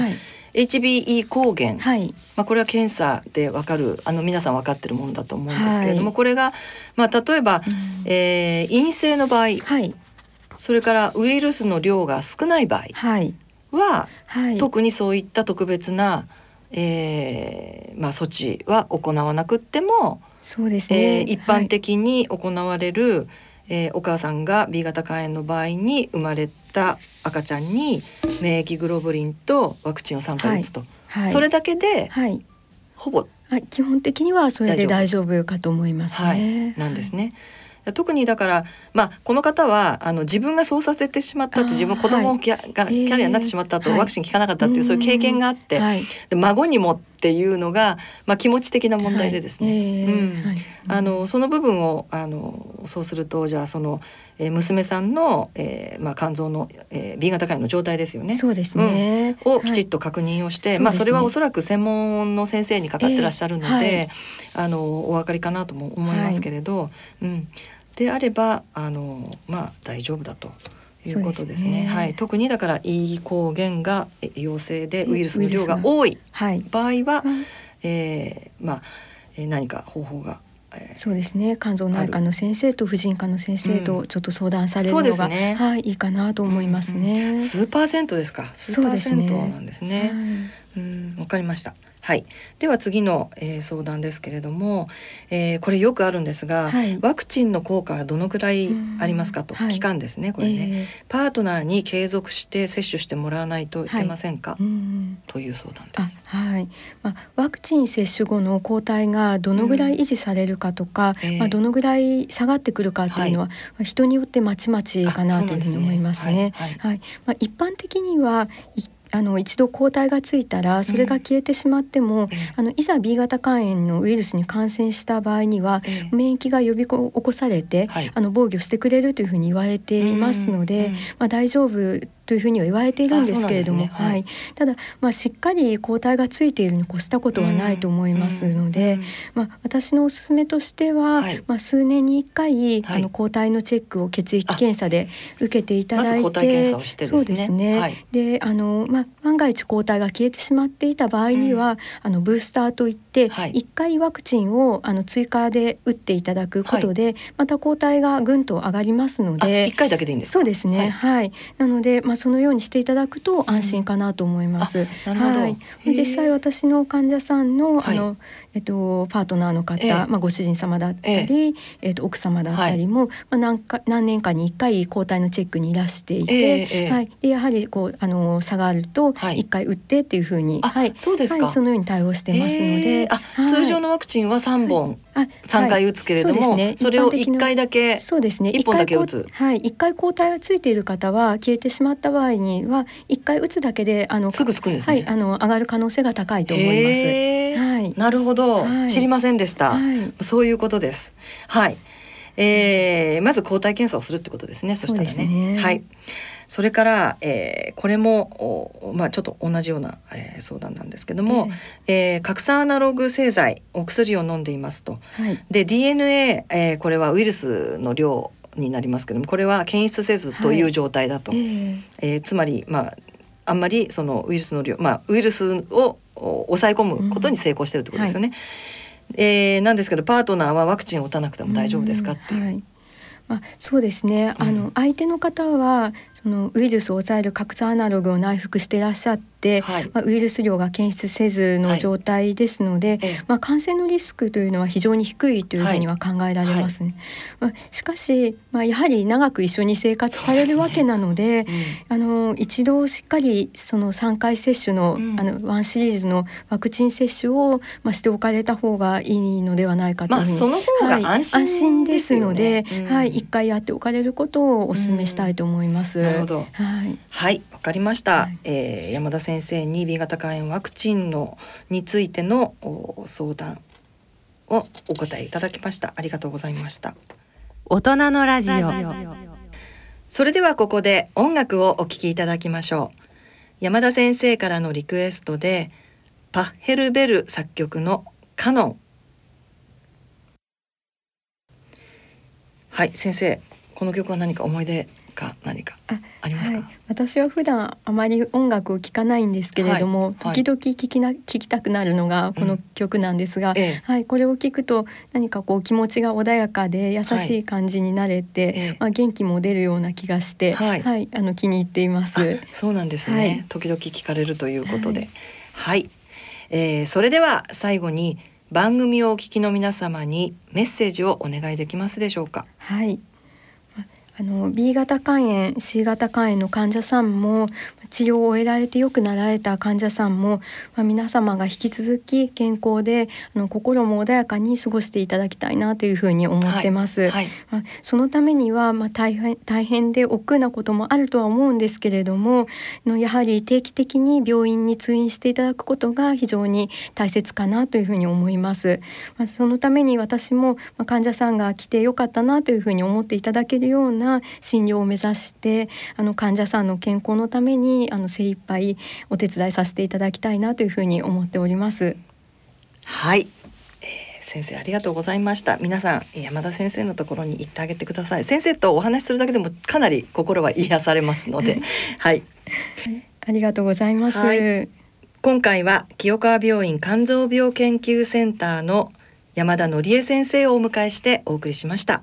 HBE 抗原、はい、まあ、これは検査でわかるあの皆さん分かってるものだと思うんですけれども、はい、これが、まあ、例えば、うん、えー、陰性の場合、はい、それからウイルスの量が少ない場合は、はい。特にそういった特別な、えーまあ、措置は行わなくってもそうですね、えー、一般的に行われる、はいえー、お母さんが B 型肝炎の場合に生まれた赤ちゃんに免疫グロブリンとワクチンを3回打つと、はい。はい、それだけで、はい、ほぼ。基本的にはそれで大丈夫。かと思いますね。なんですね。特にだからまあこの方はあの自分がそうさせてしまったって自分子供キャ,、がキャリアになってしまったと、ワクチン効かなかったっていう、そういう経験があって、で孫にもっていうのが、まあ、気持ち的な問題でですね、うん。あのその部分をあのそうするとじゃあその、えー、娘さんの、えーまあ、肝臓の、えー、B 型肝炎の状態ですよね。そうですね、うん、をきちっと確認をして、はい、まあ、それはおそらく専門の先生にかかってらっしゃるので、えーはい、あのお分かりかなとも思いますけれど、はい、うん、であればあの、まあ、大丈夫だと。いうことですね。すねはい、特にだから E 抗原が陽性でウイルスの量が多い場合は、はい、えー、まあ何か方法がそうですね。肝臓内科の先生と婦人科の先生とちょっと相談されるのが、うんね、はいいいかなと思いますね、うんうん、数パーセントですか。数パーセントなんですね、はい、うんわかりました。はい、では次の、えー、相談ですけれども、えー、これよくあるんですが、はい、ワクチンの効果がどのくらいありますかと、期間ですねこれね、えー、パートナーに継続して接種してもらわないといけませんか、はい、という相談です。はい、まあ、ワクチン接種後の抗体がどのぐらい維持されるかとか、うん、まあ、どのぐらい下がってくるかっていうのは、はい、人によってまちまちかなというふうに思いますね。はい、はい、まあ、一般的にはあの一度抗体がついたらそれが消えてしまっても、うん、あのいざ B 型肝炎のウイルスに感染した場合には、免疫が呼び起こされて、はい、あの防御してくれるというふうに言われていますので、まあ、大丈夫というふうには言われているんですけれども、ね。はい、はい、ただ、まあ、しっかり抗体がついているに越したことはないと思いますので、まあ、私のおすすめとしては、はい、まあ、数年に1回、あの抗体のチェックを血液検査で受けていただいて、ま、そうですね、であの、まあ、万が一抗体が消えてしまっていた場合には、あのブースターといって、はい、1回ワクチンをあの追加で打っていただくことで、また抗体がぐんと上がりますので1回だけでいいんですそうですね。はい、なので、まあ、そのようにしていただくと安心かなと思います。なるほど、はい、実際私の患者さんの、あのえっと、パートナーの方、えまあ、ご主人様だったり、えっと、奥様だったりも、はい、まあ、何か何年かに1回抗体のチェックにいらしていて、はい、でやはりこうあの差があると1回打ってっていうふうに、はい、そうですか、そのように対応してますので、あ通常のワクチンは3本、はい、3回打つけれども、そね、それを1回だけそうですね1本だけ打つはい1回抗体がついている方は消えてしまった場合には1回打つだけであのすぐつくんです、ね、はいあの上がる可能性が高いと思います。はい、なるほど、知りませんでした、そういうことです。はい。えー、まず抗体検査をするってことですね。そしたらね。ねはい。それから、えー、これもまあちょっと同じような、えー、相談なんですけども、えー、えー、拡散アナログ製剤お薬を飲んでいますと。はい、で DNA、えー、これはウイルスの量になりますけどもこれは検出せずという状態だと。はい、え。ー、えー、つまりまああんまりそのウイルスの量まあウイルスを抑え込むことに成功してるってことですよね。うんはい。えー、なんですけどパートナーはワクチンを打たなくても大丈夫ですかっていう。はい。まあ、そうですね、あの相手の方はそのウイルスを抑える核酸アナログを内服していらっしゃって、はい、まあ、ウイルス量が検出せずの状態ですので、はい、まあ、感染のリスクというのは非常に低いというふうには考えられますね。はい、まあ、しかし、まあ、やはり長く一緒に生活されるわけなので、ねうん、あの一度しっかりその3回接種の,、あのワンシリーズのワクチン接種を、まあ、しておかれた方がいいのではないかというふうに、まあ、その方が安心、安心ですので、うん、はい、1回やっておかれることをお勧めしたいと思います。なるほど。はい。はい、わかりました。はい、えー、山田先生に B 型肝炎ワクチンのについての相談をお答えいただきました。ありがとうございました。大人のラジオ。それではここで音楽をお聴きいただきましょう。山田先生からのリクエストでパッヘルベル作曲のカノン。はい、先生、この曲は何か思い出か何かありますか、はい、私は普段あまり音楽を聴かないんですけれども、はい、時々聴きな聴きたくなるのがこの曲なんですが、うん、はい、これを聞くと何かこう気持ちが穏やかで優しい感じになれて、はい、まあ元気も出るような気がして、はい、はい、あの気に入っています。そうなんですね。時々聞かれるということで、はい、えー、それでは最後に番組をお聞きの皆様にメッセージをお願いできますでしょうか？はい。の B 型肝炎 C 型肝炎の患者さんも治療を終えられてよくなられた患者さんも、まあ、皆様が引き続き健康であの心も穏やかに過ごしていただきたいなというふうに思ってます。はいはい、まあ、そのためには、まあ、大変大変で億劫なこともあるとは思うんですけれどものやはり定期的に病院に通院していただくことが非常に大切かなというふうに思います。まあ、そのために私も、まあ、患者さんが来てよかったなというふうに思っていただけるような診療を目指してあの患者さんの健康のためにあの精一杯お手伝いさせていただきたいなというふうに思っております。はい、えー、先生ありがとうございました。皆さん山田先生のところに行ってあげてください。先生とお話しするだけでもかなり心は癒されますので。はい。ありがとうございます、はい、今回は清川病院肝臓病研究センターの山田則恵先生をお迎えしてお送りしました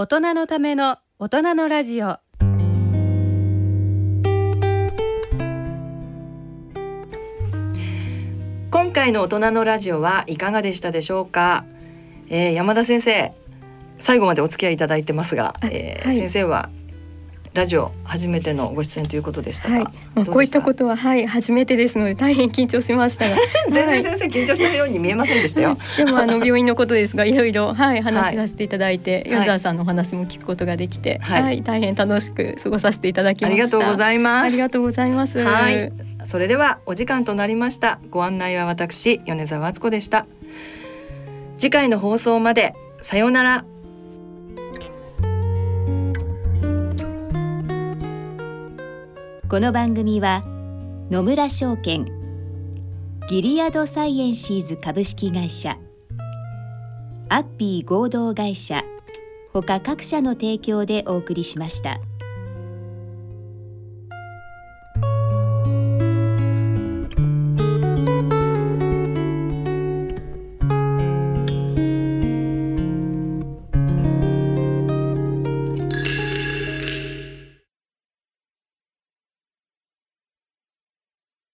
大人のための大人のラジオ。今回の大人のラジオはいかがでしたでしょうか、えー、山田先生最後までお付き合いいただいてますが、えーはい、先生はラジオ初めてのご出演ということでしたはい、こういったことははい初めてですので大変緊張しましたが。全然先生緊張してるように見えませんでしたよ、でもあの 病院のことですがいろいろはい話しさせていただいて、はい、沢さんのお話も聞くことができて、はい、はい、大変楽しく過ごさせていただきましありがとうございます。ありがとうございます。はい。それではお時間となりました。ご案内は私米沢敦子でした。次回の放送までさようならこの番組は野村証券ギリアドサイエンシーズ株式会社アッピー合同会社ほか各社の提供でお送りしました。